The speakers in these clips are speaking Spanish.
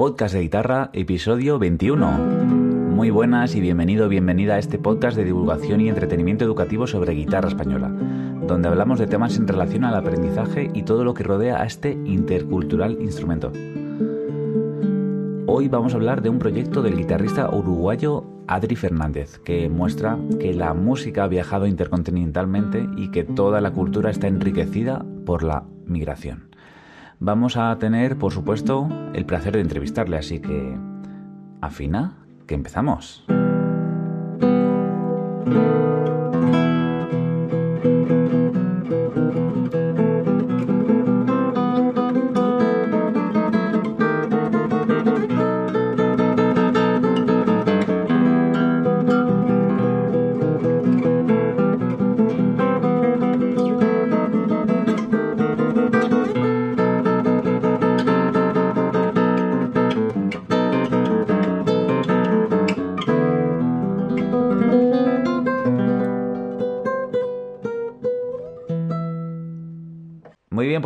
Podcast de Guitarra, episodio 21. Muy buenas y bienvenido bienvenida a este podcast de divulgación y entretenimiento educativo sobre guitarra española, donde hablamos de temas en relación al aprendizaje y todo lo que rodea a este intercultural instrumento. Hoy vamos a hablar de un proyecto del guitarrista uruguayo Adri Fernández, que muestra que la música ha viajado intercontinentalmente y que toda la cultura está enriquecida por la migración vamos a tener, por supuesto, el placer de entrevistarle, así que... Afina, que empezamos.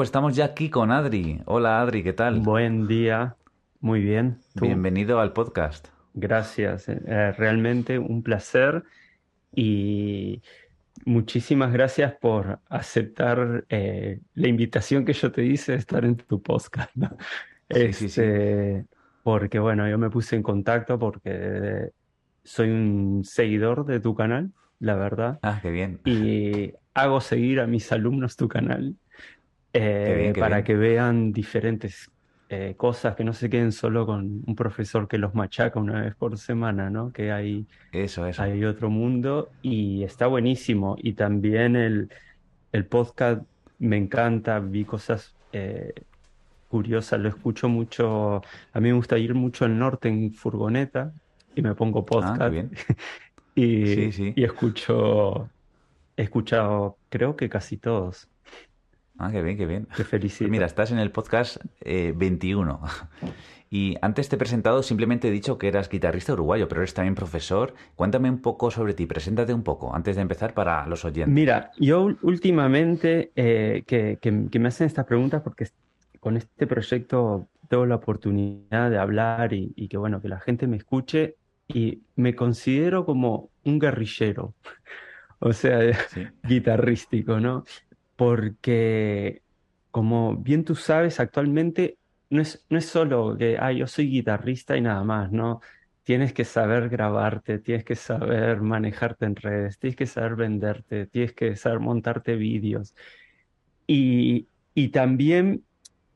Pues estamos ya aquí con Adri. Hola Adri, ¿qué tal? Buen día, muy bien. Bienvenido al podcast. Gracias, eh, eh, realmente un placer y muchísimas gracias por aceptar eh, la invitación que yo te hice de estar en tu podcast. Sí, sí, sí. Este, porque bueno, yo me puse en contacto porque soy un seguidor de tu canal, la verdad. Ah, qué bien. Y hago seguir a mis alumnos tu canal eh, para que vean diferentes eh, cosas, que no se queden solo con un profesor que los machaca una vez por semana, ¿no? Que hay, eso, eso. hay otro mundo y está buenísimo. Y también el, el podcast me encanta, vi cosas eh, curiosas, lo escucho mucho, a mí me gusta ir mucho al norte en furgoneta y me pongo ah, podcast y, y escucho, he escuchado creo que casi todos. Ah, qué bien, qué bien. Te felicito. Mira, estás en el podcast 21. Eh, y antes te he presentado, simplemente he dicho que eras guitarrista uruguayo, pero eres también profesor. Cuéntame un poco sobre ti, preséntate un poco antes de empezar para los oyentes. Mira, yo últimamente eh, que, me hacen estas preguntas porque con este proyecto tengo la oportunidad de hablar y, que bueno, que la gente me escuche y me considero como un guerrillero, o sea, guitarrístico, ¿no? Porque, como bien tú sabes, actualmente no es, no es solo que, ah, yo soy guitarrista y nada más, ¿no? Tienes que saber grabarte, tienes que saber manejarte en redes, tienes que saber venderte, tienes que saber montarte vídeos. Y, y también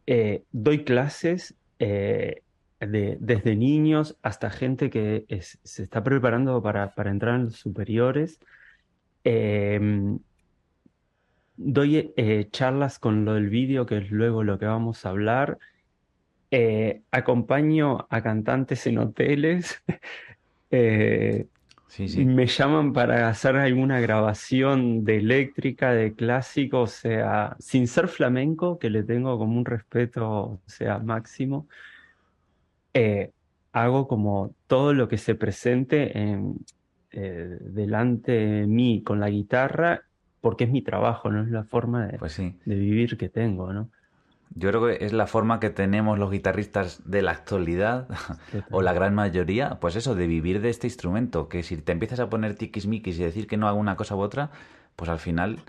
eh, doy clases eh, de, desde niños hasta gente que se está preparando para, para entrar en los superiores. Em, doy eh, charlas con lo del vídeo, que es luego lo que vamos a hablar. Eh, acompaño a cantantes en hoteles. Eh, me llaman para hacer alguna grabación de eléctrica, de clásico, o sea, sin ser flamenco, que le tengo como un respeto, o sea, máximo. hago como todo lo que se presente en, delante de mí con la guitarra porque es mi trabajo, no es la forma de, pues de vivir que tengo, ¿no? Yo creo que es la forma que tenemos los guitarristas de la actualidad, o la gran mayoría, pues eso, de vivir de este instrumento, que si te empiezas a poner tiquismiquis y decir que no hago una cosa u otra, pues al final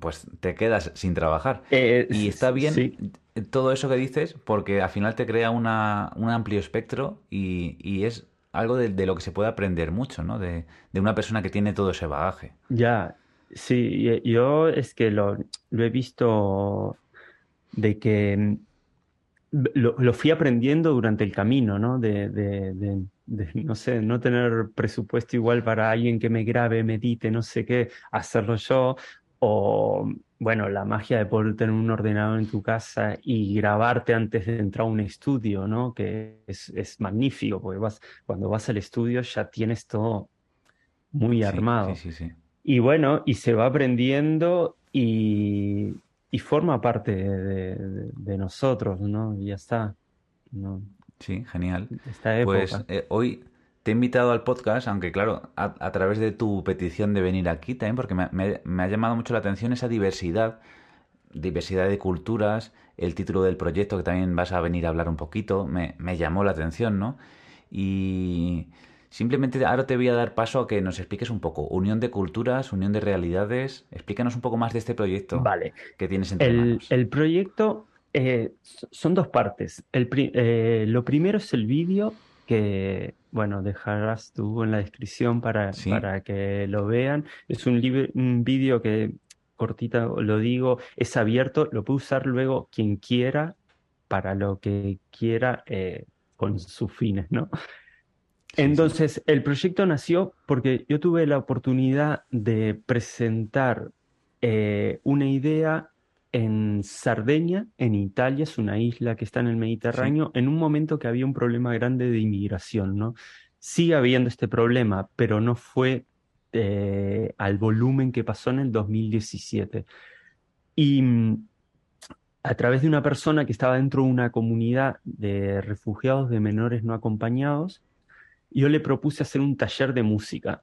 pues te quedas sin trabajar. Eh, y está bien todo eso que dices porque al final te crea una, un amplio espectro y, y es algo de, de, lo que se puede aprender mucho, ¿no? De, de, una persona que tiene todo ese bagaje. Ya, Sí, yo es que lo, lo he visto de que mm, lo, lo, fui aprendiendo durante el camino, ¿no? De, de, de, no sé, no tener presupuesto igual para alguien que me grabe, medite, no sé qué, hacerlo yo, o, bueno, la magia de poder tener un ordenador en tu casa y grabarte antes de entrar a un estudio, ¿no? Que es, es magnífico, porque vas, cuando vas al estudio ya tienes todo muy armado. Sí, sí, sí. Y bueno, y se va aprendiendo y, forma parte de, nosotros, ¿no? Y ya está. ¿no? Sí, genial. Pues eh, hoy te he invitado al podcast, aunque claro, a, través de tu petición de venir aquí también, porque me, ha llamado mucho la atención esa diversidad diversidad de culturas, el título del proyecto, que también vas a venir a hablar un poquito, me, me llamó la atención, ¿no? Y simplemente ahora te voy a dar paso a que nos expliques un poco. Unión de culturas, unión de realidades. Explícanos un poco más de este proyecto Vale. que tienes entre El, manos. el proyecto eh, son dos partes. El eh, lo primero es el vídeo que, bueno, dejarás tú en la descripción para, Sí. para que lo vean. Es un, un vídeo que, cortita lo digo, es abierto, lo puede usar luego quien quiera para lo que quiera eh, con sus fines, ¿no? Entonces, el proyecto nació porque yo tuve la oportunidad de presentar eh, una idea en Sardeña, en Italia, es una isla que está en el Mediterráneo, en un momento que había un problema grande de inmigración, ¿no? Sigue habiendo este problema, pero no fue eh, al volumen que pasó en el 2017. Y mm, a través de una persona que estaba dentro de una comunidad de refugiados de menores no acompañados, yo le propuse hacer un taller de música.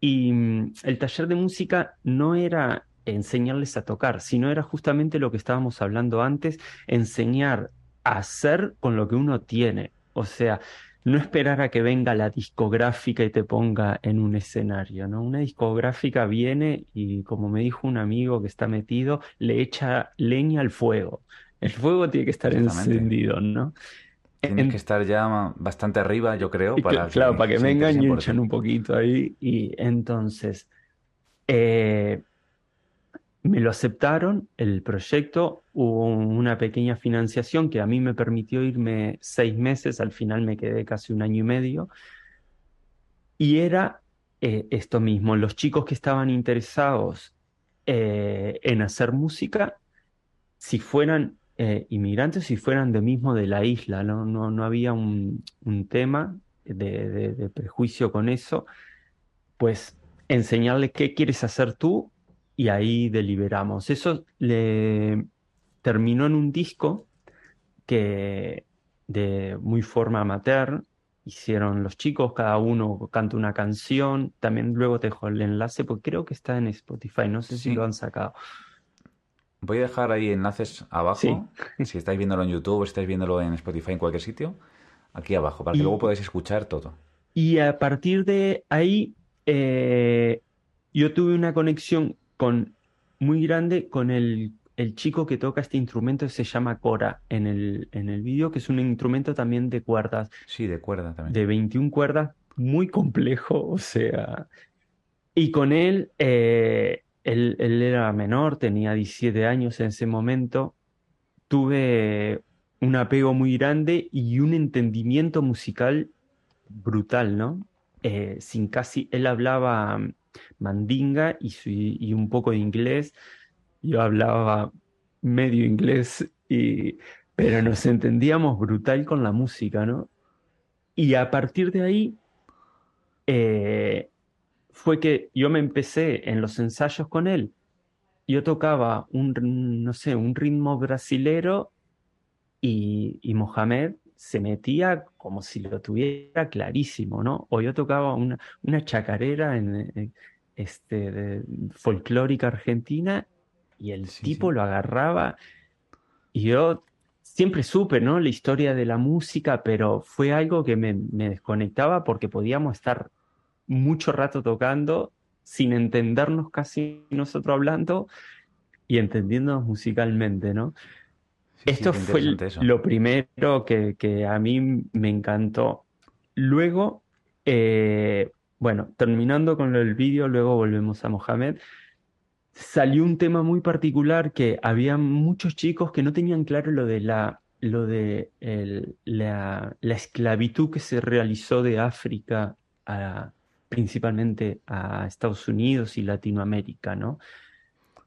Y mm, el taller de música no era enseñarles a tocar, sino era justamente lo que estábamos hablando antes, enseñar a hacer con lo que uno tiene. O sea, no esperar a que venga la discográfica y te ponga en un escenario, ¿no? Una discográfica viene y, como me dijo un amigo que está metido, le echa leña al fuego. El fuego tiene que estar encendido, ¿no? Tienes En- que estar ya bastante arriba, yo creo, para cl- claro, para que vengan y un poquito ahí. Y entonces, eh, me lo aceptaron, el proyecto, hubo una pequeña financiación que a mí me permitió irme seis meses, al final me quedé casi un año y medio. Y era eh, esto mismo, los chicos que estaban interesados eh, en hacer música, si fueran eh, inmigrantes, si fueran de mismo de la isla, no, no, no había un, un tema de, de- de prejuicio con eso, pues enseñarle qué quieres hacer tú y ahí deliberamos. Eso le terminó en un disco que de muy forma amateur hicieron los chicos, cada uno canta una canción, también luego te dejo el enlace porque creo que está en Spotify, no sé si lo han sacado. Voy a dejar ahí enlaces abajo, si estáis viéndolo en YouTube o estáis viéndolo en Spotify en cualquier sitio, aquí abajo, para que Y- luego podáis escuchar todo. Y a partir de ahí, eh, yo tuve una conexión con, muy grande con el, el chico que toca este instrumento, se llama Cora en el, en el vídeo, que es un instrumento también de cuerdas, Sí, de cuerda también. de 21 cuerdas, muy complejo, o sea, y con él, eh, él, él era menor, tenía 17 años en ese momento, tuve un apego muy grande y un entendimiento musical brutal, ¿no? Eh, sin casi, él hablaba mandinga y un poco de inglés, yo hablaba medio inglés, y, pero nos entendíamos brutal con la música, ¿no? Y a partir de ahí eh, fue que yo me empecé en los ensayos con él. Yo tocaba un, no sé, un ritmo brasilero y, y Mohamed se metía como si lo tuviera clarísimo, ¿no? O yo tocaba una, una chacarera en, en- este, de- folclórica argentina y el Sí, tipo sí. lo agarraba y yo siempre supe, ¿no? La historia de la música, pero fue algo que me, me desconectaba porque podíamos estar mucho rato tocando sin entendernos casi nosotros hablando y entendiéndonos musicalmente, ¿no? Sí, Esto fue eso. lo primero que, que a mí me encantó. Luego, eh, bueno, terminando con del vídeo, luego volvemos a Mohamed. Salió un tema muy particular que había muchos chicos que no tenían claro lo de la, lo de el- la, la esclavitud que se realizó de África a- principalmente a Estados Unidos y Latinoamérica, ¿no?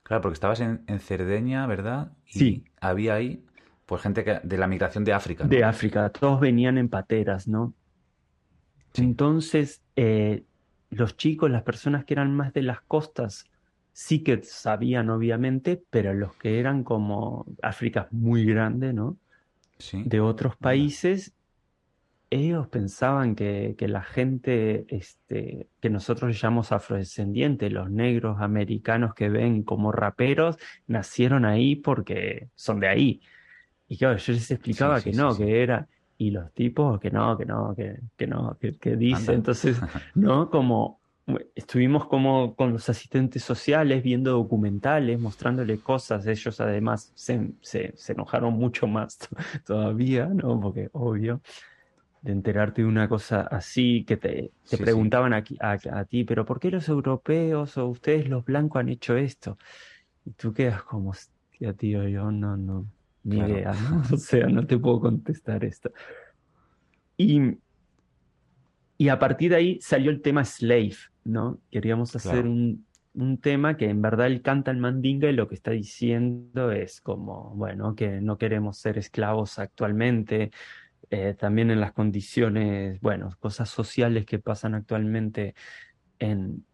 Claro, porque estabas en, en Cerdeña, ¿verdad? Y Sí. había ahí, pues, gente que- de la migración de África, ¿no? de África, todos venían en pateras, ¿no? Sí. Entonces, eh, los chicos, las personas que eran más de las costas, sí que sabían, obviamente, pero los que eran como África muy grande, ¿no? Sí. De otros países, ellos pensaban que, que la gente, este, que nosotros llamamos afrodescendientes, los negros americanos que ven como raperos, nacieron ahí porque son de ahí. Y claro, yo les explicaba que no, que era, y los tipos que no, que no, que, que no, que, que dice. Entonces, ¿no? Como estuvimos como con los asistentes sociales viendo documentales, mostrándole cosas. Ellos además se, se, se enojaron mucho más todavía, ¿no? Porque obvio de enterarte de una cosa así, que te, te preguntaban A, a, ti, pero ¿por qué los europeos o ustedes los blancos han hecho esto? Y tú quedas como, hostia, tío, yo no, no, ni idea, ¿no? O sea, no te puedo contestar esto. Y, y a partir de ahí salió el tema Slave, ¿no? Queríamos hacer un, un tema que en verdad él canta el mandinga y lo que está diciendo es como, bueno, que no queremos ser esclavos actualmente, eh, también en las condiciones, bueno, cosas sociales que pasan actualmente en,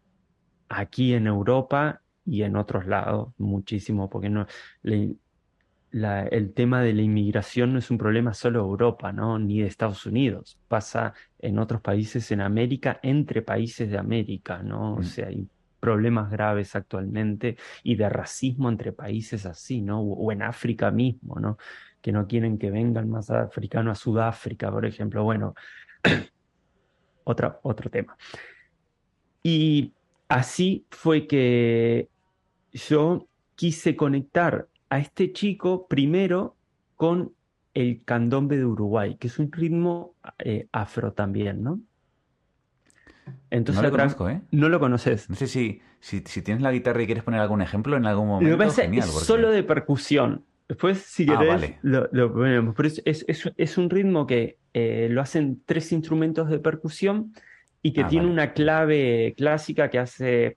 aquí en Europa y en otros lados, muchísimo, porque no, el tema de la inmigración no es un problema solo de Europa, ¿no? ni de Estados Unidos, pasa en otros países en América, entre países de América, ¿no? O mm. sea, hay problemas graves actualmente y de racismo entre países así, ¿no? O, o en África mismo, ¿no? Que no quieren que vengan más africanos a Sudáfrica, por ejemplo. Bueno, otro, otro tema. Y así fue que yo quise conectar a este chico primero con el candombe de Uruguay, que es un ritmo eh, afro también, ¿no? Entonces, no lo conozco, ¿eh? No lo conoces. No sé si, si, tienes la guitarra y quieres poner algún ejemplo en algún momento. es solo de percusión. Después, si ah, querés, lo, ponemos. Pero es, un ritmo que eh, lo hacen tres instrumentos de percusión y que ah, tiene una clave clásica que hace.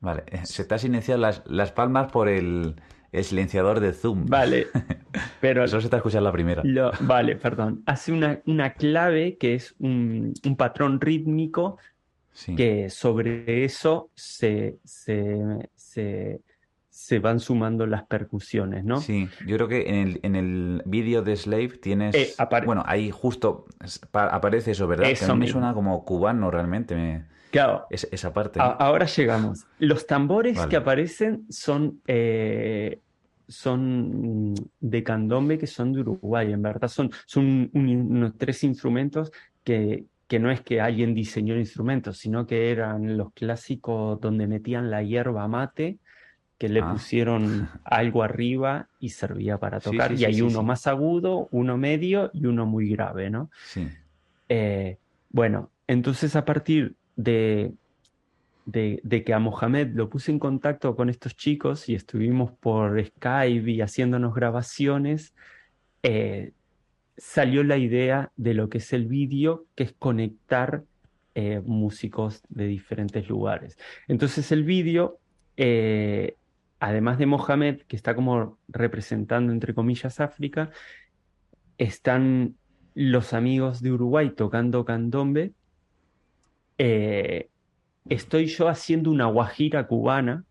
Vale, eh, se te han silenciado las, las palmas por el, silenciador de Zoom. Vale, pero. Eso se te ha escuchado la primera. vale, perdón. Hace una, una clave que es un, un patrón rítmico que sobre eso se, se, se se van sumando las percusiones, ¿no? Sí, yo creo que en el, en el vídeo de Slave tienes... Eh, bueno, ahí justo aparece eso, ¿verdad? Eso que a mí me suena como cubano realmente. Claro. esa parte. ahora llegamos. Los tambores que aparecen son, eh, son de candombe que son de Uruguay, en verdad. Son, son unos tres instrumentos que, que no es que alguien diseñó instrumentos, sino que eran los clásicos donde metían la hierba mate que le ah. pusieron algo arriba y servía para tocar. y hay uno más agudo, uno medio y uno muy grave, ¿no? Sí. Eh, bueno, entonces a partir de, de, que a Mohamed lo puse en contacto con estos chicos y estuvimos por Skype y haciéndonos grabaciones, eh, salió la idea de lo que es el vídeo, que es conectar eh, músicos de diferentes lugares. Entonces el vídeo además de Mohamed, que está como representando, entre comillas, África, están los amigos de Uruguay tocando candombe. Eh, estoy yo haciendo una guajira cubana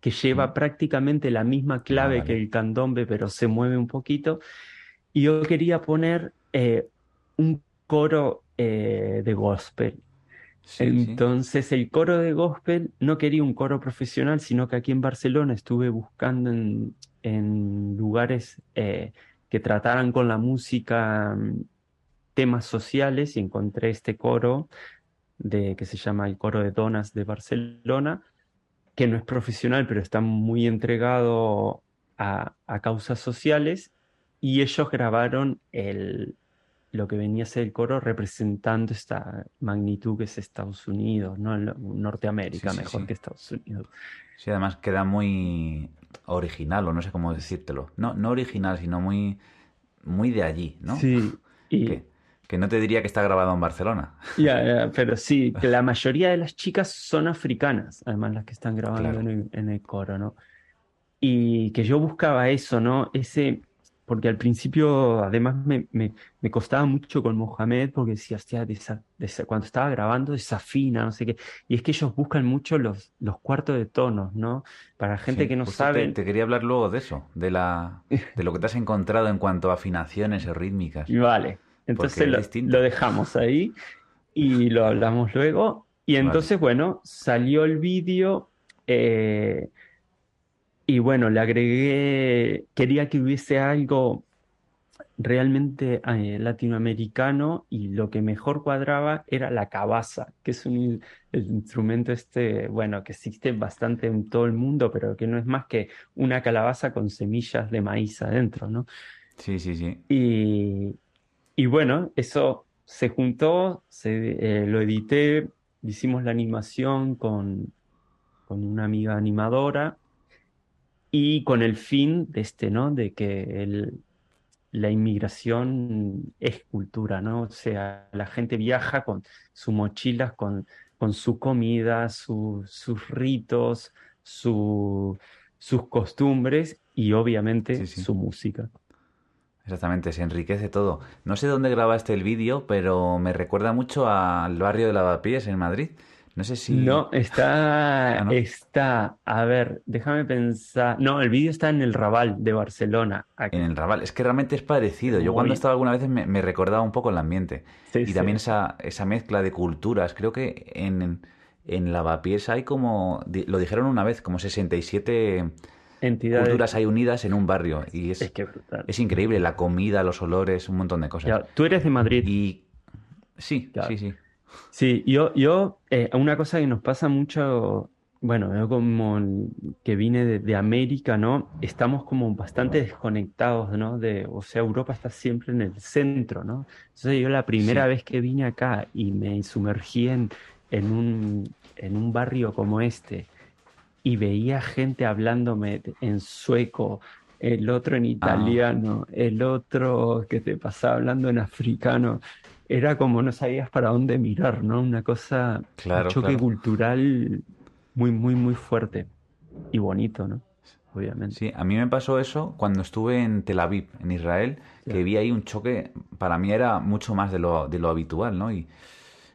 que lleva mm. prácticamente la misma clave ah, que el candombe, pero se mueve un poquito. Y yo quería poner eh, un coro eh, de gospel. Entonces el coro de gospel no quería un coro profesional, sino que aquí en Barcelona estuve buscando en, lugares eh, que trataran con la música mm, temas sociales y encontré este coro de, que se llama el Coro de Donas de Barcelona, que no es profesional, pero está muy entregado a, a causas sociales y ellos grabaron el, lo que venía a ser el coro representando esta magnitud que es Estados Unidos, ¿no? Norteamérica, mejor que Estados Unidos. Sí, además queda muy original, o no sé cómo decírtelo. No, no original, sino muy, muy de allí, ¿no? Sí. Y... Que, no te diría que está grabado en Barcelona. Ya, pero sí, que la mayoría de las chicas son africanas, además las que están grabando en, el, en el coro, ¿no? Y que yo buscaba eso, ¿no? Ese porque al principio además me, me, me costaba mucho con Mohamed porque decía, hostia, cuando estaba grabando desafina, no sé qué. Y es que ellos buscan mucho los, los cuartos de tonos, ¿no? Para gente que no sabe. Te, quería hablar luego de eso, de, la, de lo que te has encontrado en cuanto a afinaciones rítmicas. Vale, entonces lo, lo, dejamos ahí y lo hablamos luego. Y entonces, bueno, salió el vídeo. Eh, y bueno, le agregué, quería que hubiese algo realmente eh, latinoamericano y lo que mejor cuadraba era la cabaza, que es un el instrumento este, bueno, que existe bastante en todo el mundo, pero que no es más que una calabaza con semillas de maíz adentro, ¿no? Sí, sí, sí. Y, y bueno, eso se juntó, se, eh, lo edité, hicimos la animación con, con una amiga animadora y con el fin de este, ¿no? De que el, la inmigración es cultura, ¿no? O sea, la gente viaja con sus mochilas, con, con su comida, sus ritos, su, sus costumbres y obviamente su música. Exactamente, se enriquece todo. No sé dónde grabaste el vídeo, pero me recuerda mucho al barrio de Lavapiés en Madrid. No sé si. No, está. Ah, está. A ver, déjame pensar. No, el vídeo está en el Raval de Barcelona. En el Raval. Es que realmente es parecido. Yo cuando estaba alguna vez me, recordaba un poco el ambiente. y también esa, esa mezcla de culturas. Creo que en, en Lavapiés hay como. Lo dijeron una vez, como 67 Entidades. culturas hay unidas en un barrio. Y es, es, es increíble. La comida, los olores, un montón de cosas. tú eres de Madrid. Y. Sí, sí, sí. Sí, yo, yo eh, una cosa que nos pasa mucho, bueno, yo como que vine de, América, ¿no? Estamos como bastante desconectados, ¿no? De, o sea, Europa está siempre en el centro, ¿no? Entonces yo la primera vez que vine acá y me sumergí en, en, un, en un barrio como este y veía gente hablándome en sueco, el otro en ah. italiano, el otro que te pasaba hablando en africano era como no sabías para dónde mirar, ¿no? Una cosa, un choque cultural muy, muy, muy fuerte y bonito, ¿no? Obviamente. Sí, a mí me pasó eso cuando estuve en Tel Aviv, en Israel, que vi ahí un choque, para mí era mucho más de lo, de lo habitual, ¿no? Y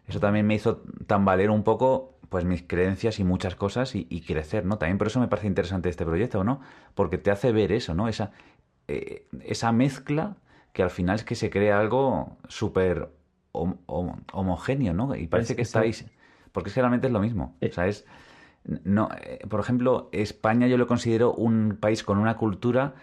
eso también me hizo tambalear un poco pues mis creencias y muchas cosas y, crecer, ¿no? También por eso me parece interesante este proyecto, ¿no? Porque te hace ver eso, ¿no? Esa, eh, esa mezcla que al final es que se crea algo súper homogéneo, ¿no? Y parece que estáis... Porque es que realmente es lo mismo. O sea, es... No, eh, por ejemplo, España yo lo considero un país con una cultura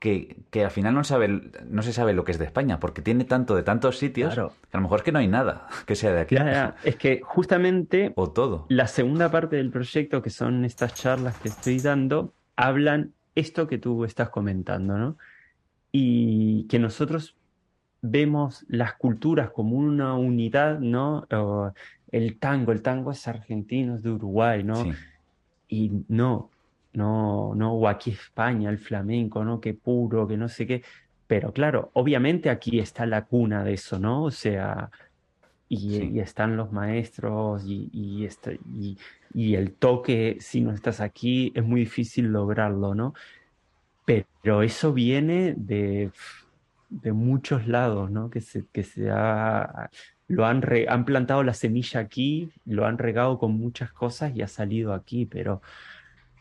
que, que, al final no, sabe, no se sabe lo que es de España, porque tiene tanto de tantos sitios que a lo mejor es que no hay nada que sea de aquí. Es que justamente o todo. la segunda parte del proyecto, que son estas charlas que estoy dando, hablan esto que tú estás comentando, ¿no? Y que nosotros vemos las culturas como una unidad, ¿no? el tango, el tango es argentino, es de Uruguay, ¿no? Y no, no, no, o aquí España, el flamenco, ¿no? Qué puro, que no sé qué. Pero claro, obviamente aquí está la cuna de eso, ¿no? O sea, y, están los maestros y, y, este, y, y, el toque, si no estás aquí, es muy difícil lograrlo, ¿no? Pero eso viene de de muchos lados, ¿no? Que se, que se ha, lo han, han plantado la semilla aquí, lo han regado con muchas cosas y ha salido aquí, pero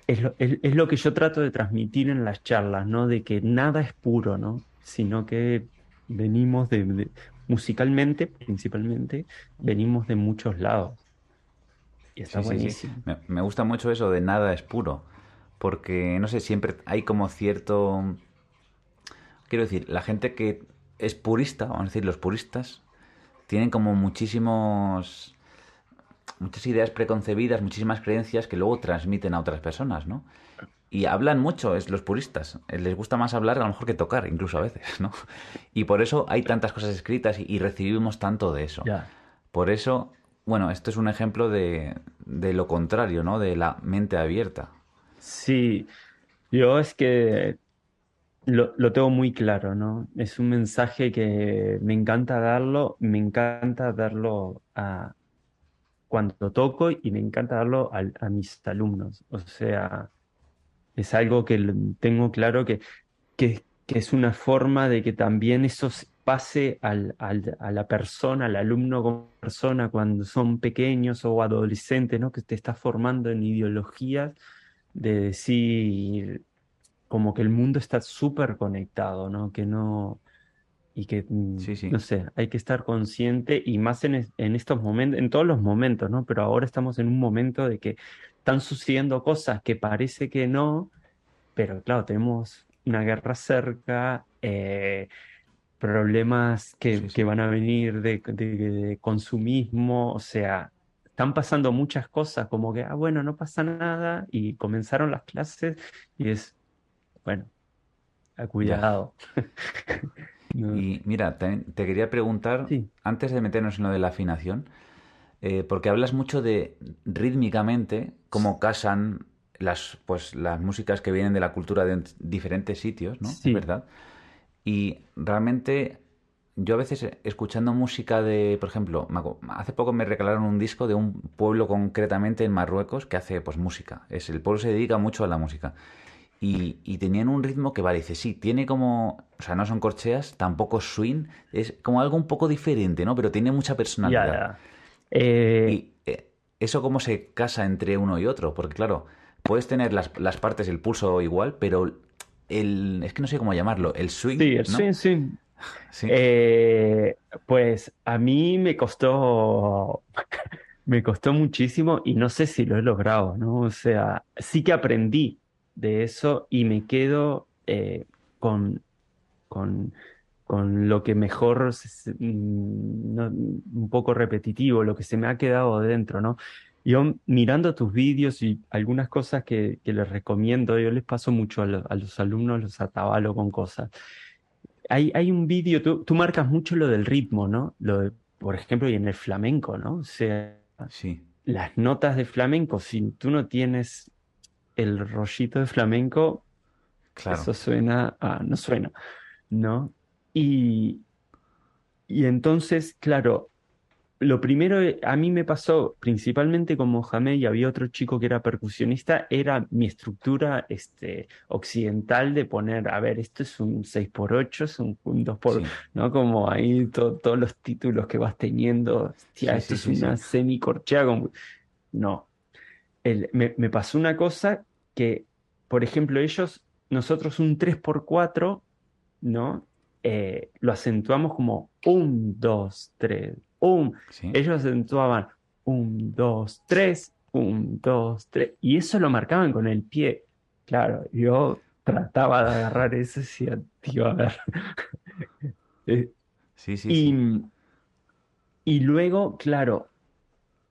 es lo, es, lo que yo trato de transmitir en las charlas, ¿no? De que nada es puro, ¿no? Sino que venimos de, musicalmente, principalmente, venimos de muchos lados. Y está buenísimo. Me, me gusta mucho eso de nada es puro, porque, no sé, siempre hay como cierto Quiero decir, la gente que es purista, vamos a decir, los puristas, tienen como muchísimos muchas ideas preconcebidas, muchísimas creencias que luego transmiten a otras personas, ¿no? Y hablan mucho, es los puristas. Les gusta más hablar a lo mejor que tocar, incluso a veces, ¿no? Y por eso hay tantas cosas escritas y, recibimos tanto de eso. Por eso, bueno, esto es un ejemplo de, de lo contrario, ¿no? De la mente abierta. Sí, yo es que lo, tengo muy claro, ¿no? Es un mensaje que me encanta darlo, me encanta darlo a cuando toco y me encanta darlo a, mis alumnos. O sea, es algo que tengo claro que, que, que es una forma de que también eso pase al, a la persona, al alumno como persona cuando son pequeños o adolescentes, ¿no? Que te está formando en ideologías de decir como que el mundo está súper conectado, ¿no? Que no, y que, mm, no sé, hay que estar consciente y más en, en, estos momentos, en todos los momentos, ¿no? Pero ahora estamos en un momento de que están sucediendo cosas que parece que no, pero claro, tenemos una guerra cerca, eh, problemas que, que, van a venir de, de, consumismo, o sea, están pasando muchas cosas como que, ah, bueno, no pasa nada y comenzaron las clases y es, bueno, a cuidado. Y mira, te, quería preguntar, antes de meternos en lo de la afinación, eh, porque hablas mucho de rítmicamente cómo casan las, pues, las músicas que vienen de la cultura de diferentes sitios, ¿no? Sí. ¿Verdad? Y realmente yo a veces escuchando música de, por ejemplo, hace poco me regalaron un disco de un pueblo concretamente en Marruecos que hace pues música. Es, el pueblo se dedica mucho a la música. Y, tenían un ritmo que, vale, dice, sí, tiene como, o sea, no son corcheas, tampoco swing, es como algo un poco diferente, ¿no? Pero tiene mucha personalidad. Eh, y eh, eso cómo se casa entre uno y otro, porque claro, puedes tener las, las, partes, el pulso igual, pero el, es que no sé cómo llamarlo, el swing. Sí, el swing, sí. sí. Eh, pues a mí me costó, me costó muchísimo y no sé si lo he logrado, ¿no? O sea, sí que aprendí de eso y me quedo eh, con, con, con, lo que mejor, mm, un poco repetitivo, lo que se me ha quedado dentro, ¿no? Yo mirando tus vídeos y algunas cosas que, que les recomiendo, yo les paso mucho a, los alumnos, los atabalo con cosas. Hay, hay un vídeo, tú, tú, marcas mucho lo del ritmo, ¿no? Lo por ejemplo, y en el flamenco, ¿no? O sea, sí. las notas de flamenco, si tú no tienes el rollito de flamenco, claro. eso suena, no suena, ¿no? Y, y entonces, claro, lo primero, a mí me pasó, principalmente con Mohamed y había otro chico que era percusionista, era mi estructura este, occidental de poner, a ver, esto es un 6x8, es un, 2x, ¿no? Como ahí todos los títulos que vas teniendo, esto es una semicorchea, como... no. El, me, me, pasó una cosa que, por ejemplo, ellos, nosotros un 3x4, ¿no? Eh, lo acentuamos como un, dos, tres, un. Ellos acentuaban un, dos, tres, un, dos, tres. Y eso lo marcaban con el pie. Claro, yo trataba de agarrar eso y decía, tío, a ver. Eh, sí, sí, y, y luego, claro,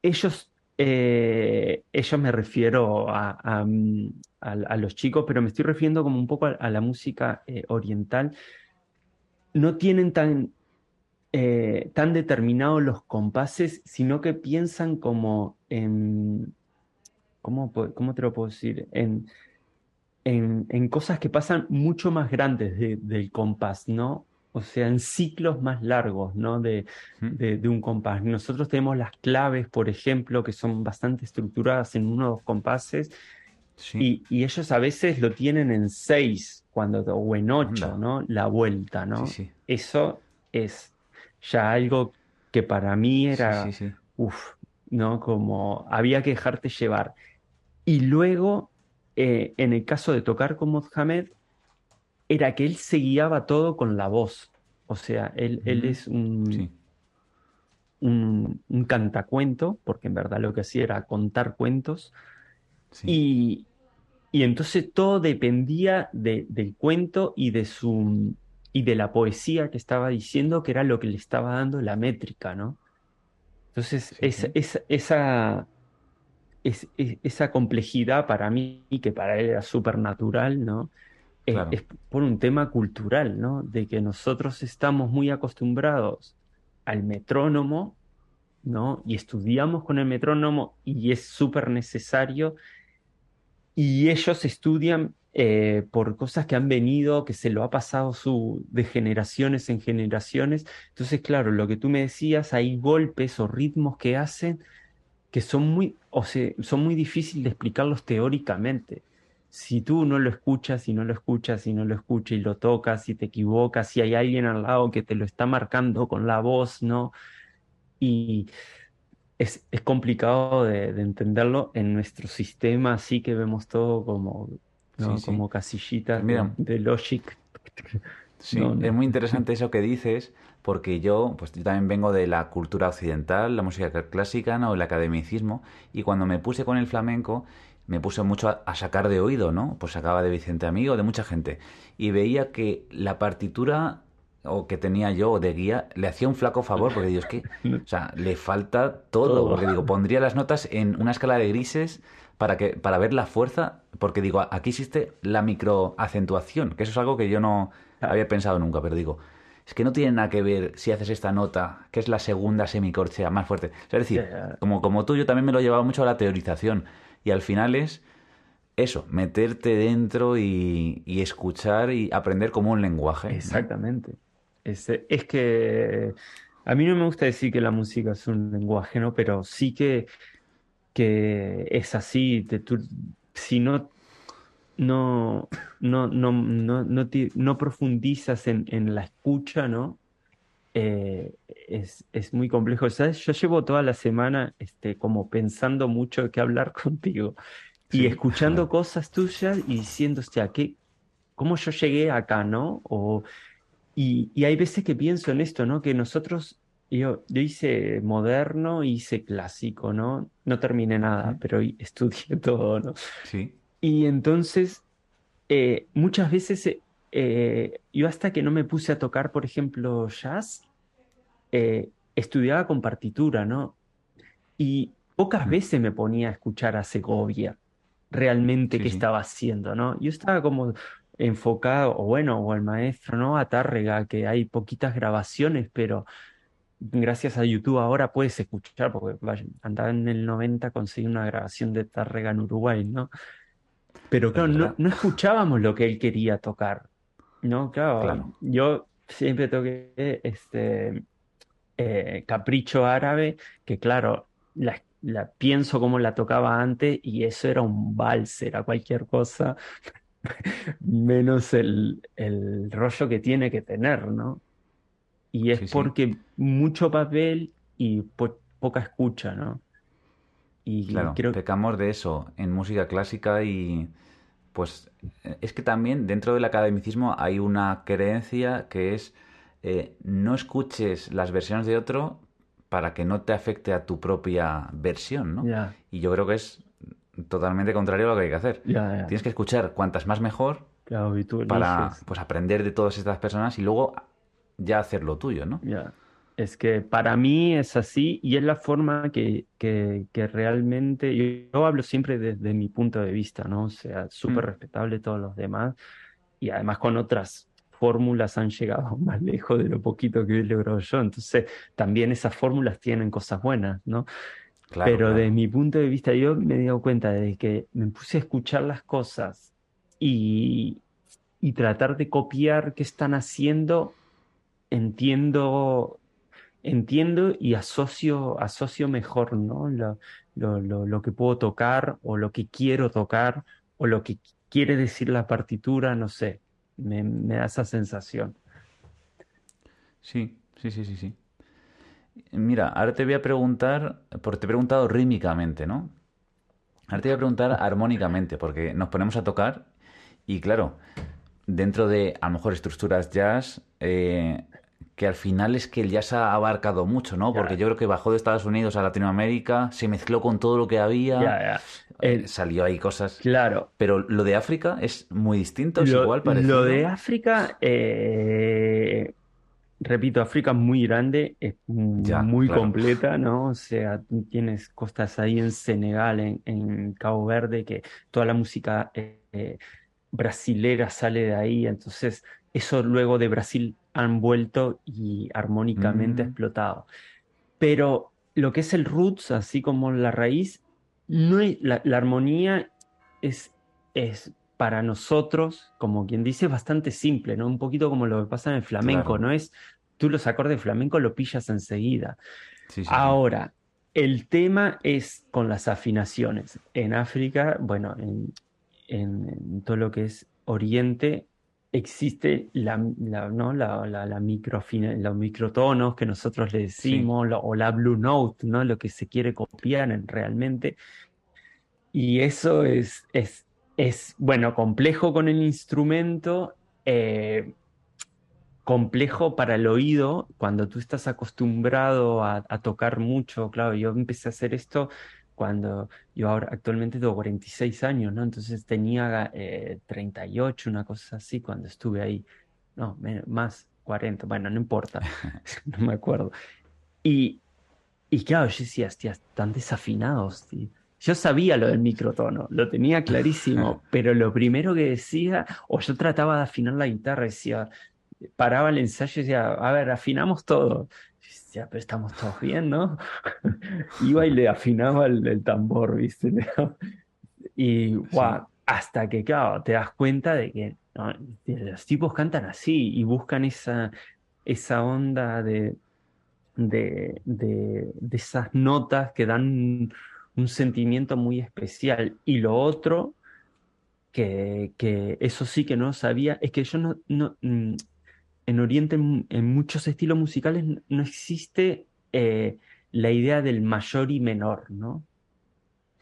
ellos eh, ellos me refiero mm, a, los chicos, pero me estoy refiriendo como un poco a, la música eh, oriental. No tienen tan, eh, tan determinados los compases, sino que piensan como en... ¿Cómo, te lo puedo decir? En, en, cosas que pasan mucho más grandes del compás, ¿no? O sea, en ciclos más largos, ¿no? De, de, un compás. Nosotros tenemos las claves, por ejemplo, que son bastante estructuradas en uno o dos compases, y, y, ellos a veces lo tienen en seis cuando, o en ocho, ¿no? La vuelta, ¿no? Eso es ya algo que para mí era, uff, ¿no? Como había que dejarte llevar. Y luego, eh, en el caso de tocar con Mohamed, era que él se guiaba todo con la voz. O sea, él, él es un, un, cantacuento, porque en verdad lo que hacía era contar cuentos. Y, y, entonces todo dependía del cuento y de su y de la poesía que estaba diciendo, que era lo que le estaba dando la métrica, ¿no? Entonces, esa, esa, esa complejidad para mí, que para él era súper natural, ¿no? Es por un tema cultural, ¿no? De que nosotros estamos muy acostumbrados al metrónomo, ¿no? Y estudiamos con el metrónomo y es súper necesario. Y ellos estudian eh, por cosas que han venido, que se lo ha pasado su, de generaciones en generaciones. Entonces, claro, lo que tú me decías, hay golpes o ritmos que hacen que son muy, o sea, son muy difíciles de explicarlos teóricamente si tú no lo escuchas y no lo escuchas y no lo escuchas y lo tocas y te equivocas, si hay alguien al lado que te lo está marcando con la voz, ¿no? Y es, es complicado de, de, entenderlo en nuestro sistema, así que vemos todo como, ¿no? Sí, sí. como casillitas de Logic. Sí, No, no. es muy interesante eso que dices, porque yo, pues yo también vengo de la cultura occidental, la música cl- clásica, ¿no? El academicismo, y cuando me puse con el flamenco, me puse mucho a, a sacar de oído, ¿no? Pues sacaba de Vicente Amigo, de mucha gente, y veía que la partitura o que tenía yo de guía le hacía un flaco favor, porque digo, es que, o sea, le falta todo, Todo. porque digo, pondría las notas en una escala de grises para que para ver la fuerza, porque digo, aquí existe la microacentuación, que eso es algo que yo no había pensado nunca, pero digo, es que no tiene nada que ver si haces esta nota, que es la segunda semicorchea más fuerte. O sea, es decir, como, como tú, yo también me lo llevaba mucho a la teorización. Y al final es eso, meterte dentro y, y escuchar y aprender como un lenguaje. ¿no? Exactamente. Es, es que a mí no me gusta decir que la música es un lenguaje, ¿no? Pero sí que, que es así. te- tú- si no, no, no, no, no, no, te- no profundizas en, en la escucha, ¿no? Eh, es, es muy complejo. ¿Sabes? Yo llevo toda la semana este, como pensando mucho de qué hablar contigo y Sí. escuchando cosas tuyas y diciendo, hostia, ¿qué, cómo yo llegué acá, ¿no? O, y, y hay veces que pienso en esto, ¿no? Que nosotros, yo, yo hice moderno, hice clásico, ¿no? No terminé nada, pero estudié todo, ¿no? Sí, Y entonces, eh, muchas veces, eh, eh, yo hasta que no me puse a tocar, por ejemplo, jazz, eh, estudiaba con partitura, ¿no? Y pocas veces me ponía a escuchar a Segovia, realmente Sí, qué estaba haciendo, ¿no? Yo estaba como enfocado, o bueno, o el maestro, ¿no? A Tárrega, que hay poquitas grabaciones, pero gracias a YouTube ahora puedes escuchar, porque vaya, andaba en el 90 conseguí una grabación de Tárrega en Uruguay, ¿no? Pero claro, no, escuchábamos lo que él quería tocar, ¿no? Claro, Claro. yo siempre toqué este eh, Capricho Árabe, que claro, la, la pienso como la tocaba antes y eso era un vals, era cualquier cosa, menos el, el rollo que tiene que tener, ¿no? Y es Sí, sí. porque mucho papel y po- poca escucha, ¿no? Y Claro, creo pecamos de eso en música clásica y pues eh, es que también dentro del academicismo hay una creencia que es eh, no escuches las versiones de otro para que no te afecte a tu propia versión, ¿no? ya, Y yo creo que es totalmente contrario a lo que hay que hacer. ya, Tienes que escuchar cuantas más mejor claro, para pues aprender de todas estas personas y luego ya hacer lo tuyo, ¿no? Ya. Es que para mí es así y es la forma que, que, que realmente, yo, yo hablo siempre desde mi punto de vista, ¿no? O sea, súper Mm. respetable todos los demás y además con otras fórmulas han llegado más lejos de lo poquito que he logrado yo. Entonces, también esas fórmulas tienen cosas buenas, ¿no? Claro, Pero claro. desde mi punto de vista, yo me he dado cuenta de que me puse a escuchar las cosas y, y tratar de copiar qué están haciendo, entiendo, entiendo y asocio, asocio mejor, ¿no? Lo, lo, lo, lo que puedo tocar o lo que quiero tocar o lo que quiere decir la partitura, no sé, me, me da esa sensación. Sí, sí, sí, sí, sí. Mira, ahora te voy a preguntar, porque te he preguntado rítmicamente, ¿no? Ahora te voy a preguntar armónicamente, porque nos ponemos a tocar y claro, dentro de a lo mejor estructuras jazz, eh, que al final es que el jazz ha abarcado mucho, ¿no? Porque Ya. yo creo que bajó de Estados Unidos a Latinoamérica, se mezcló con todo lo que había, Ya, ya. eh, salió ahí cosas. claro. Pero lo de África es muy distinto, es Lo, igual, lo parecido. de África, eh, repito, África es muy grande, es Ya, muy claro. completa, ¿no? O sea, tienes costas ahí en Senegal, en, en Cabo Verde, que toda la música eh, eh, brasilera sale de ahí, entonces eso luego de Brasil han vuelto y armónicamente Mm. explotado. Pero lo que es el roots, así como la raíz, no es, la, la armonía es, es para nosotros, como quien dice, bastante simple, ¿no? Un poquito como lo que pasa en el flamenco, Claro. ¿no? Es, tú los acordes flamenco lo pillas enseguida. Sí, sí, sí. Ahora, el tema es con las afinaciones. En África, bueno, en- en, todo lo que es Oriente existe la, ¿no? la, la, la los microtonos que nosotros le decimos, o la Blue Note, ¿no? lo que se quiere copiar en, realmente. Y eso es, es, es, bueno, complejo con el instrumento, eh, complejo para el oído, cuando tú estás acostumbrado a, a, tocar mucho, claro, yo empecé a hacer esto cuando yo ahora actualmente tengo 46 años, ¿no? Entonces tenía 38, eh, una cosa así, cuando estuve ahí. No, más 40, bueno, no importa, no me acuerdo. Y, y claro, yo decía, hostia, están desafinados, tío. Yo sabía lo del microtono, lo tenía clarísimo, pero lo primero que decía, o yo trataba de afinar la guitarra, decía, paraba el ensayo y decía, a ver, afinamos todo pero estamos todos bien, ¿no? Iba y le afinaba el, tambor, ¿viste? y wow, hasta que, claro, te das cuenta de que los tipos cantan así y buscan esa, esa onda de, de, de, esas notas que dan un, sentimiento muy especial. Y lo otro, que, que, eso sí que no sabía, es que yo no, no mm, en Oriente, en, muchos estilos musicales, no existe eh, la idea del mayor y menor, ¿no?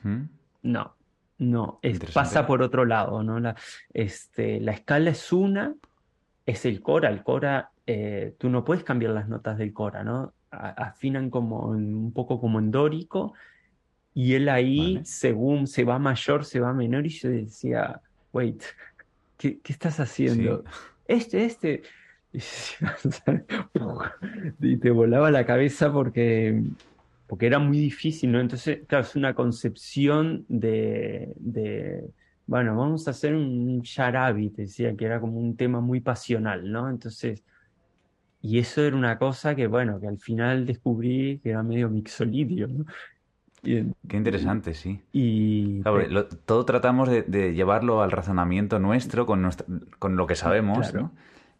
¿Mm? No, no, pasa por otro lado, ¿no? La, este, la escala es una, es el cora, el cora, eh, tú no puedes cambiar las notas del cora, ¿no? afinan como un poco como en dórico, y él ahí, según se va mayor, se va menor, y yo decía, wait, ¿qué, estás haciendo? Este, este, y te volaba la cabeza porque, porque era muy difícil, ¿no? Entonces, claro, es una concepción de, de bueno, vamos a hacer un sharabi, te decía, que era como un tema muy pasional, ¿no? Entonces, y eso era una cosa que, bueno, que al final descubrí que era medio mixolidio, ¿no? Qué interesante, sí. Y todo tratamos de, llevarlo al razonamiento nuestro con, con lo que sabemos, ¿no?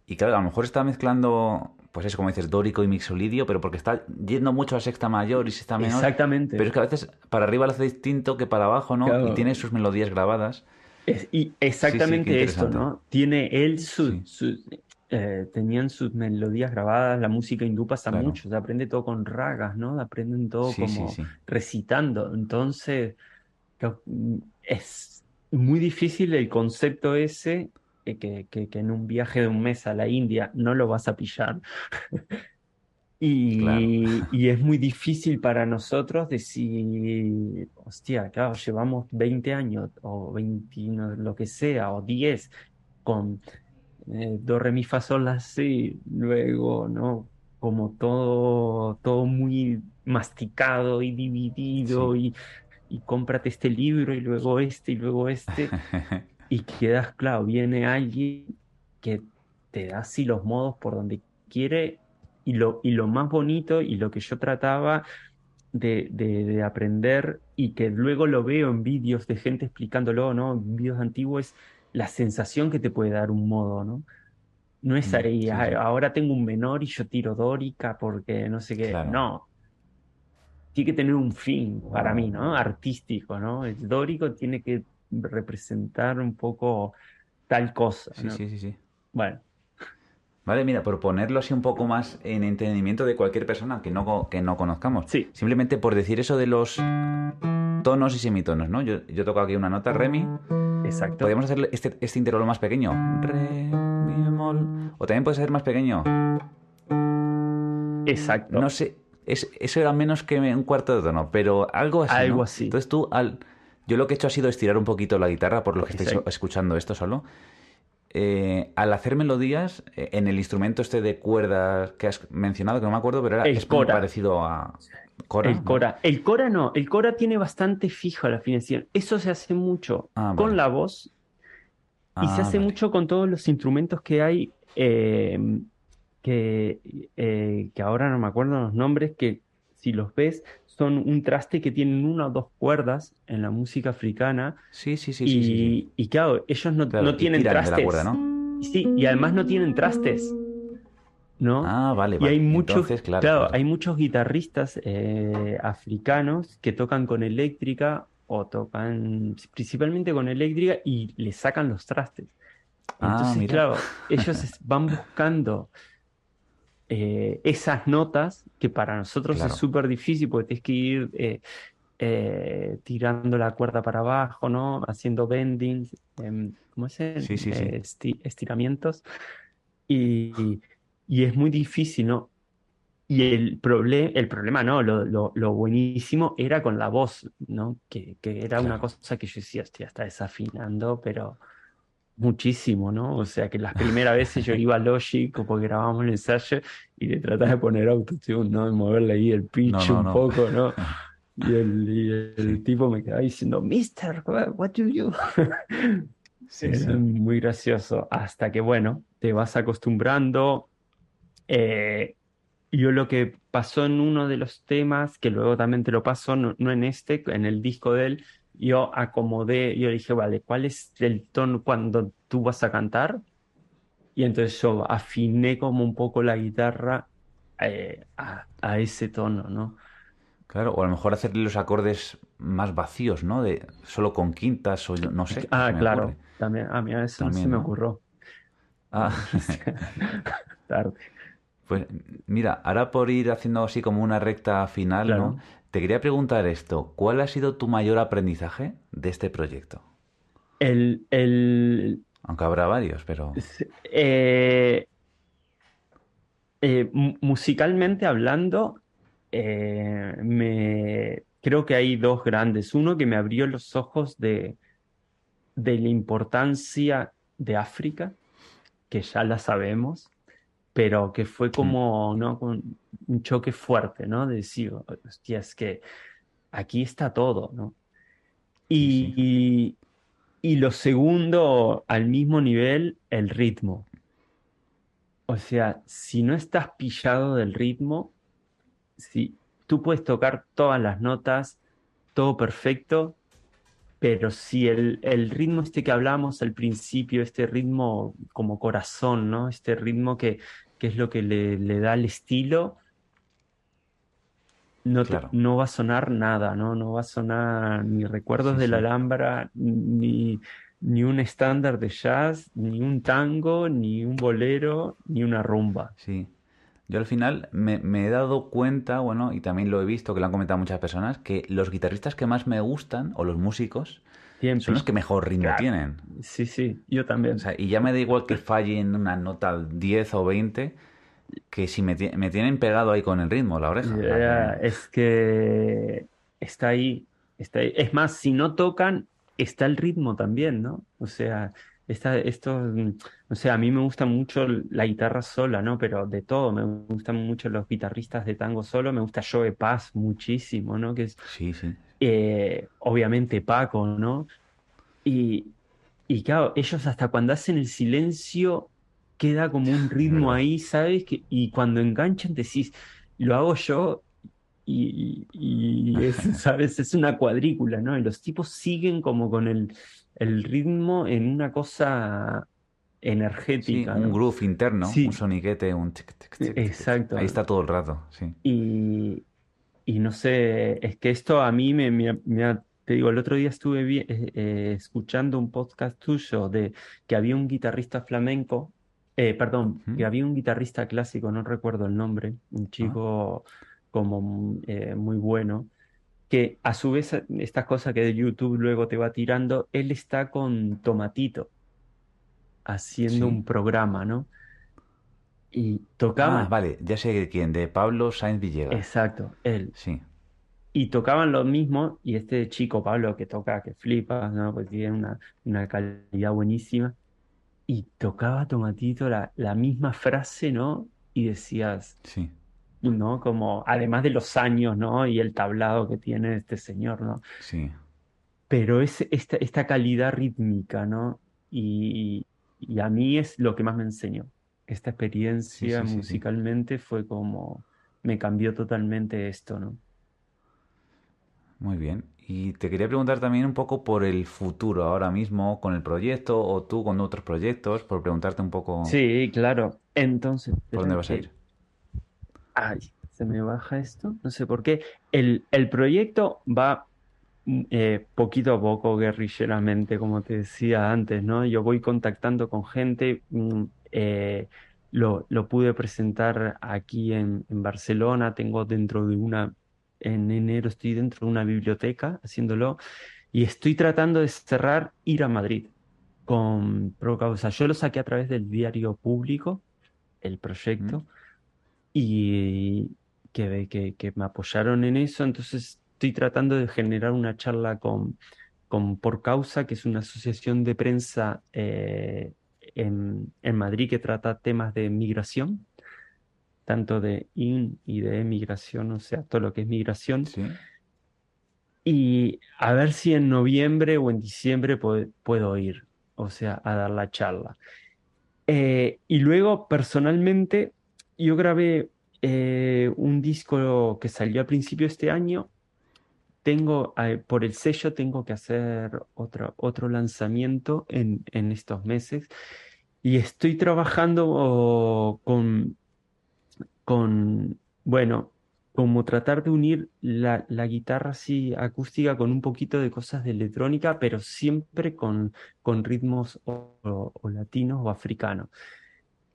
Y claro, a lo mejor está mezclando, pues eso, como dices, dórico y mixolidio, pero porque está yendo mucho a sexta mayor y sexta menor. Exactamente. Pero es que a veces para arriba lo hace distinto que para abajo, ¿no? Y tiene sus melodías grabadas. y exactamente esto, ¿no? Tiene él su, eh, tenían sus melodías grabadas, la música hindú pasa mucho, se aprende todo con ragas, ¿no? Aprenden todo como recitando. Entonces, es muy difícil el concepto ese que, en un viaje de un mes a la India no lo vas a pillar. y, es muy difícil para nosotros decir, hostia, claro, llevamos 20 años o 20, lo que sea, o 10 con eh, do, re, mi, fa, sol, la, si, luego, ¿no? Como todo, todo muy masticado y dividido y, y cómprate este libro y luego este y luego este. y quedas, claro, viene alguien que te da así los modos por donde quiere y lo, y lo más bonito y lo que yo trataba de, de, aprender y que luego lo veo en vídeos de gente explicándolo, ¿no? En vídeos antiguos, es la sensación que te puede dar un modo, ¿no? No es mm, ahí, ahora tengo un menor y yo tiro dórica porque no sé qué, no. Tiene que tener un fin para mí, ¿no? Artístico, ¿no? El dórico tiene que representar un poco tal cosa. Sí, sí, sí, sí. Bueno. Vale, mira, por ponerlo así un poco más en entendimiento de cualquier persona que no, que no conozcamos. Sí. Simplemente por decir eso de los tonos y semitonos, ¿no? Yo, yo toco aquí una nota, re, mi. Exacto. Podemos hacer este, este intervalo más pequeño. Re, mi, bemol. O también puede ser más pequeño. Exacto. No sé, es, eso era menos que un cuarto de tono, pero algo así. Algo así. Entonces tú, al yo lo que he hecho ha sido estirar un poquito la guitarra, por lo que estáis escuchando esto solo. Eh, al hacer melodías, eh, en el instrumento este de cuerdas que has mencionado, que no me acuerdo, pero era el es parecido a Cora. El Cora. El Cora no, el Cora tiene bastante fijo la afinación. Eso se hace mucho ah, con la voz y se ah, hace mucho con todos los instrumentos que hay, eh, que, que ahora no me acuerdo los nombres, que si los ves son un traste que tienen una o dos cuerdas en la música africana. Sí, sí, sí. Y, sí, y claro, ellos no, no tienen trastes. ¿no? Sí, y además no tienen trastes. ¿no? Ah, vale, vale. Y hay muchos, claro, hay muchos guitarristas eh, africanos que tocan con eléctrica o tocan principalmente con eléctrica y le sacan los trastes. Ah, Entonces, claro, ellos van buscando eh, esas notas que para nosotros Claro. es súper difícil porque tienes que ir eh, eh, tirando la cuerda para abajo, ¿no? Haciendo bendings, em, ¿cómo se Sí, sí, sí. Eh, esti- estiramientos. Y, y es muy difícil, ¿no? Y el, proble- el problema, no, lo, lo- lo buenísimo era con la voz, ¿no? Que, que era una Claro. cosa que yo decía, hostia, está desafinando, pero muchísimo, ¿no? O sea, que las primeras veces yo iba a Logic porque grabábamos el ensayo y le trataba de poner autotune, ¿no? Y moverle ahí el pitch No, no, un no. poco, ¿no? Y el, y el Sí. tipo me quedaba diciendo, Mister, what, what do you? Sí, Era sí. muy gracioso. Hasta que, bueno, te vas acostumbrando. Eh, yo lo que pasó en uno de los temas, que luego también te lo paso, no, no en este, en el disco de él, yo acomodé, yo dije, vale, ¿cuál es el tono cuando tú vas a cantar? Y entonces yo afiné como un poco la guitarra eh, a, a ese tono, ¿no? Claro, o a lo mejor hacerle los acordes más vacíos, ¿no? De solo con quintas o no sé. Ah, claro, ocurre. también, a mí a eso no se También, me ocurrió. Ah, Tarde. pues mira, ahora por ir haciendo así como una recta final, Claro. ¿no? Te quería preguntar esto, ¿cuál ha sido tu mayor aprendizaje de este proyecto? El, el, Aunque habrá varios, pero eh, eh, mu- musicalmente hablando, eh, me, creo que hay dos grandes. Uno que me abrió los ojos de, de la importancia de África, que ya la sabemos, pero que fue como, ¿no? un choque fuerte, ¿no? De decir, hostia, es que aquí está todo, ¿no? Sí, Y, y lo segundo, al mismo nivel, el ritmo. O sea, si no estás pillado del ritmo, si tú puedes tocar todas las notas, todo perfecto, pero si el, el ritmo este que hablamos al principio, este ritmo como corazón, ¿no? Este ritmo que, que es lo que le, le da el estilo, no, te- Claro. no va a sonar nada, ¿no? No va a sonar ni recuerdos Sí, de la sí. Alhambra, ni, ni un estándar de jazz, ni un tango, ni un bolero, ni una rumba. sí. Yo al final me, me he dado cuenta, bueno, y también lo he visto, que lo han comentado muchas personas, que los guitarristas que más me gustan, o los músicos, Son los que mejor ritmo Claro. tienen. Sí, sí, yo también. O sea, y ya me da igual que falle en una nota 10 o 20, que si me, ti- me tienen pegado ahí con el ritmo, la oreja. Es que está ahí, está ahí. Es más, si no tocan, está el ritmo también, ¿no? O sea, está esto, o sea, a mí me gusta mucho la guitarra sola, ¿no? Pero de todo, me gustan mucho los guitarristas de tango solo, me gusta Joe Paz muchísimo, ¿no? Que es Sí, sí. Eh, obviamente Paco, ¿no? Y, y claro, ellos hasta cuando hacen el silencio queda como un ritmo ahí, ¿sabes? Que, y cuando enganchan decís, lo hago yo y, y- es, ¿sabes? Es una cuadrícula, ¿no? Y los tipos siguen como con el, el ritmo en una cosa Sí, energética, un ¿no? groove interno, Sí. un soniquete, un tic, tic, tic, tic. Exacto. Ahí está todo el rato, sí. Y, y no sé, es que esto a mí me, me te digo, el otro día estuve vi- eh, eh, escuchando un podcast tuyo de que había un guitarrista flamenco, eh, perdón, que había un guitarrista clásico, no recuerdo el nombre, un chico como eh, muy bueno, que a su vez estas cosas que de YouTube luego te va tirando, él está con Tomatito haciendo Sí. un programa, ¿no? Y tocaba, Ah, vale, ya sé de quién, de Pablo Sainz Villegas. exacto, él. Sí, Y tocaban lo mismo, y este chico, Pablo, que toca, que flipa, ¿no? Pues tiene una, una calidad buenísima, y tocaba Tomatito la, la misma frase, ¿no? Y decías, sí, ¿no? Como, además de los años, ¿no? Y el tablado que tiene este señor, ¿no? sí. Pero es esta, esta calidad rítmica, ¿no? Y, y a mí es lo que más me enseñó. Esta experiencia sí, sí, sí. musicalmente fue como, me cambió totalmente esto, ¿no? Muy bien. Y te quería preguntar también un poco por el futuro ahora mismo con el proyecto o tú con otros proyectos, por preguntarte un poco Sí, claro. Entonces, por dónde vas a ir. Ay, se me baja esto, no sé por qué. El, el proyecto va mm, eh, poquito a poco, guerrilleramente, como te decía antes, ¿no? Yo voy contactando con gente, mm, eh, lo, lo pude presentar aquí en, en Barcelona, tengo dentro de una, en enero estoy dentro de una biblioteca haciéndolo y estoy tratando de cerrar ir a Madrid con Pro Causa. Yo lo saqué a través del diario público, el proyecto, y que, que, que me apoyaron en eso, entonces estoy tratando de generar una charla con, con Por Causa, que es una asociación de prensa eh, en, en Madrid que trata temas de migración, tanto de in y de emigración, o sea, todo lo que es migración. Sí. Y a ver si en noviembre o en diciembre puedo, puedo ir, o sea, a dar la charla. Eh, y luego, personalmente, yo grabé eh, un disco que salió a principio de este año. Tengo, eh, por el sello, tengo que hacer otro, otro lanzamiento en, en estos meses. Y estoy trabajando oh, con, con, bueno, como tratar de unir la, la guitarra así acústica con un poquito de cosas de electrónica, pero siempre con, con ritmos o, o- o latinos o africanos.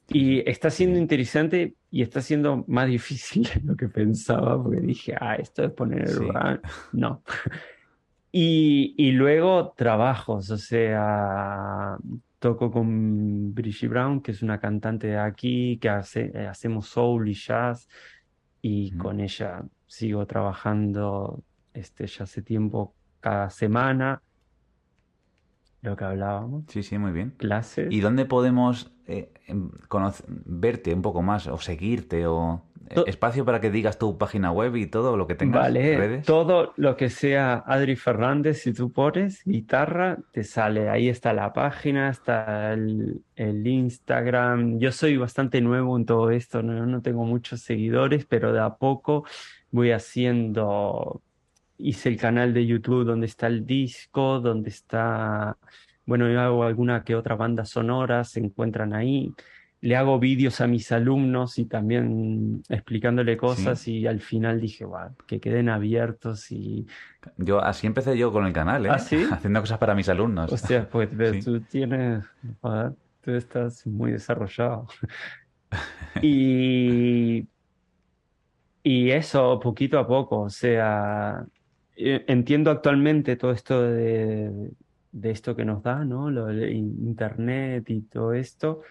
Y está siendo interesante y está siendo más difícil de lo que pensaba, porque dije, ah, esto es poner Sí. No. Y, y luego trabajos, o sea, toco con Brigitte Brown, que es una cantante de aquí, que hace, eh, hacemos soul y jazz, y Ujú. con ella sigo trabajando este, ya hace tiempo cada semana, lo que hablábamos, Sí, sí, muy bien. clases. ¿Y dónde podemos eh, em, conoc- verte un poco más o seguirte o To- espacio para que digas tu página web y todo lo que tengas, Vale, redes? todo lo que sea Adri Fernández, si tú pones guitarra, te sale. Ahí está la página, está el, el Instagram. Yo soy bastante nuevo en todo esto, no, no tengo muchos seguidores, pero de a poco voy haciendo. Hice el canal de YouTube donde está el disco, donde está. Bueno, yo hago alguna que otra banda sonora, se encuentran ahí. Le hago vídeos a mis alumnos y también explicándole cosas y al final dije, "Guau, que queden abiertos y, Yo así empecé yo con el canal, ¿eh? ¿Ah, sí? Haciendo cosas para mis alumnos. o sea, pues Sí. tú tienes, joder, tú estás muy desarrollado. Y, y eso poquito a poco, o sea, eh, entiendo actualmente todo esto de, de esto que nos da, ¿no? Lo internet y todo esto.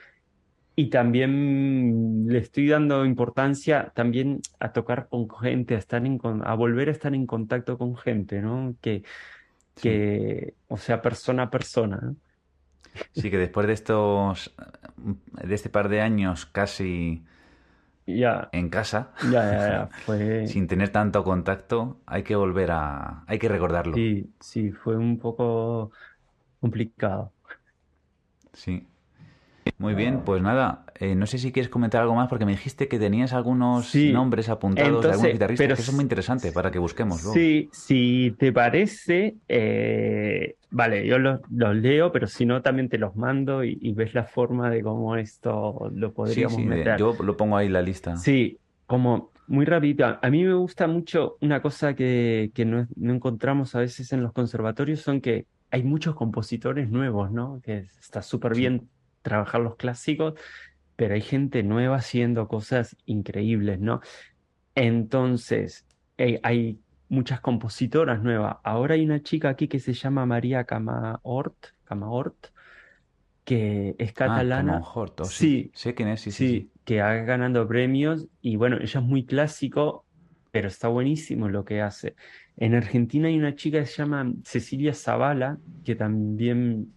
Y también le estoy dando importancia también a tocar con gente, a estar en, con- a volver a estar en contacto con gente, ¿no? Que, que, o sea, persona a persona, ¿no? Sí, que después de estos, de este par de años casi Ya, en casa, ya, ya, ya, fue, sin tener tanto contacto, hay que volver a, hay que recordarlo. sí, sí, fue un poco complicado. Sí. Muy bien, pues nada, eh, no sé si quieres comentar algo más porque me dijiste que tenías algunos Sí, nombres apuntados de entonces, algunos guitarristas, pero que es muy interesante para que busquemos luego. Sí, si te parece, eh, vale, yo los, los leo, pero si no, también te los mando y, y ves la forma de cómo esto lo Sí, podríamos sí, de- meter. yo lo pongo ahí en la lista. Sí, como muy rápido. A mí me gusta mucho una cosa que, que no, no encontramos a veces en los conservatorios, son que hay muchos compositores nuevos, ¿no? Que está súper Sí. bien trabajar los clásicos, pero hay gente nueva haciendo cosas increíbles, ¿no? Entonces, eh, hay muchas compositoras nuevas. Ahora hay una chica aquí que se llama María Camahort, Camahort, que es Ah, catalana. Oh, sí. Sí, Sé quién es, sí, sí, Sí, que ha ganando premios y bueno, ella es muy clásico, pero está buenísimo lo que hace. En Argentina hay una chica que se llama Cecilia Zavala, que también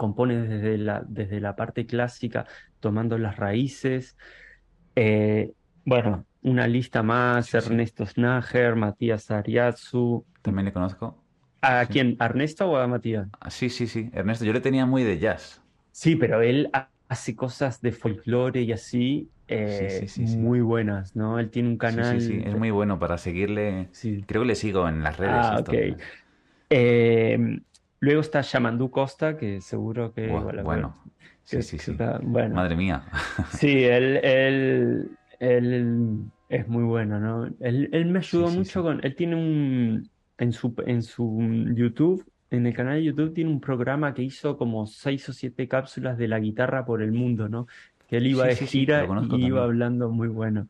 compone desde la, desde la parte clásica, tomando las raíces. Eh, bueno, una lista más, Sí, sí. Ernesto Snager, Matías Ariazu. También le conozco. ¿A Sí. quién? ¿A Ernesto o a Matías? Ah, sí, sí, sí. Ernesto, yo le tenía muy de jazz. Sí, pero él ha- hace cosas de folclore y así eh, sí, sí, sí. muy buenas, ¿no? Él tiene un canal. sí, sí. Es muy bueno para seguirle. Creo que le sigo en las redes. Ah, esto. ok. Eh, luego está Yamandú Costa, que seguro que, Buah, bueno, bueno. Sí, que- sí, sí. está- bueno. Madre mía. Sí, él, él, él es muy bueno, ¿no? Él, él me ayudó sí, mucho sí. con, él tiene un, en su, en su YouTube, en el canal de YouTube tiene un programa que hizo como seis o siete cápsulas de la guitarra por el mundo, ¿no? Que él iba de gira y iba hablando muy bueno.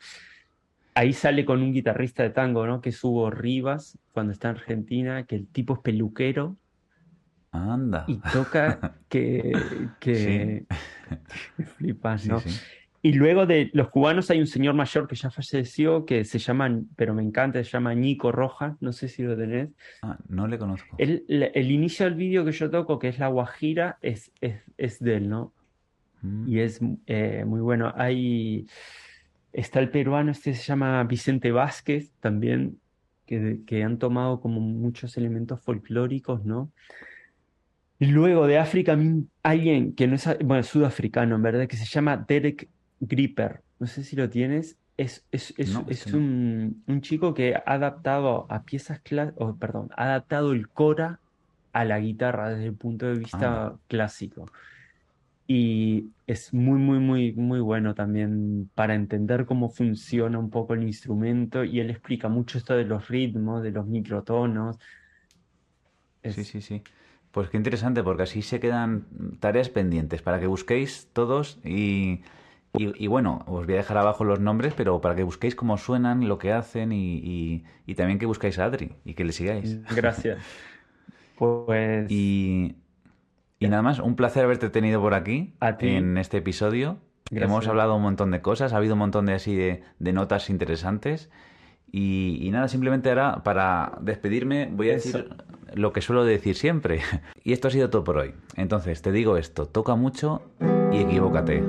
Ahí sale con un guitarrista de tango, ¿no? Que es Hugo Rivas, cuando está en Argentina, que el tipo es peluquero. Anda. Y toca que, que flipas, ¿no? Y luego de los cubanos hay un señor mayor que ya falleció, que se llama, pero me encanta, se llama Nico Rojas, no sé si lo tenés. Ah, no le conozco. El, el inicio del vídeo que yo toco, que es la Guajira, es, es, es de él, ¿no? Mm. Y es eh, muy bueno. Hay, está el peruano, este se llama Vicente Vázquez, también, que, que han tomado como muchos elementos folclóricos, ¿no? Y luego de África, alguien que no es, bueno, sudafricano, en verdad, que se llama Derek Gripper, no sé si lo tienes, es, es, es, un, chico que ha adaptado a piezas, oh, perdón, ha adaptado el cora a la guitarra desde el punto de vista ah. clásico. Y es muy, muy, muy, muy bueno también para entender cómo funciona un poco el instrumento. Y él explica mucho esto de los ritmos, de los microtonos. Sí, sí, sí. Pues qué interesante, porque así se quedan tareas pendientes para que busquéis todos y y, bueno, os voy a dejar abajo los nombres, pero para que busquéis cómo suenan, lo que hacen y, también que busquéis a Adri y que le sigáis. Gracias. Pues. Y, nada más, un placer haberte tenido por aquí en este episodio. Hemos hablado un montón de cosas, ha habido un montón de así de, notas interesantes. Y, nada, simplemente ahora para despedirme voy a decir lo que suelo decir siempre. Y esto ha sido todo por hoy. Entonces, te digo esto, toca mucho y equivócate.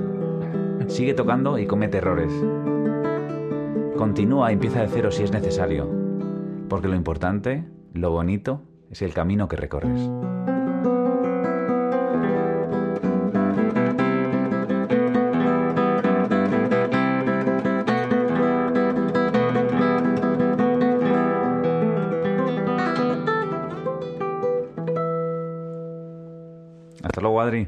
Sigue tocando y comete errores. Continúa y empieza de cero si es necesario, porque lo importante, lo bonito, es el camino que recorres. Hasta luego, Adri.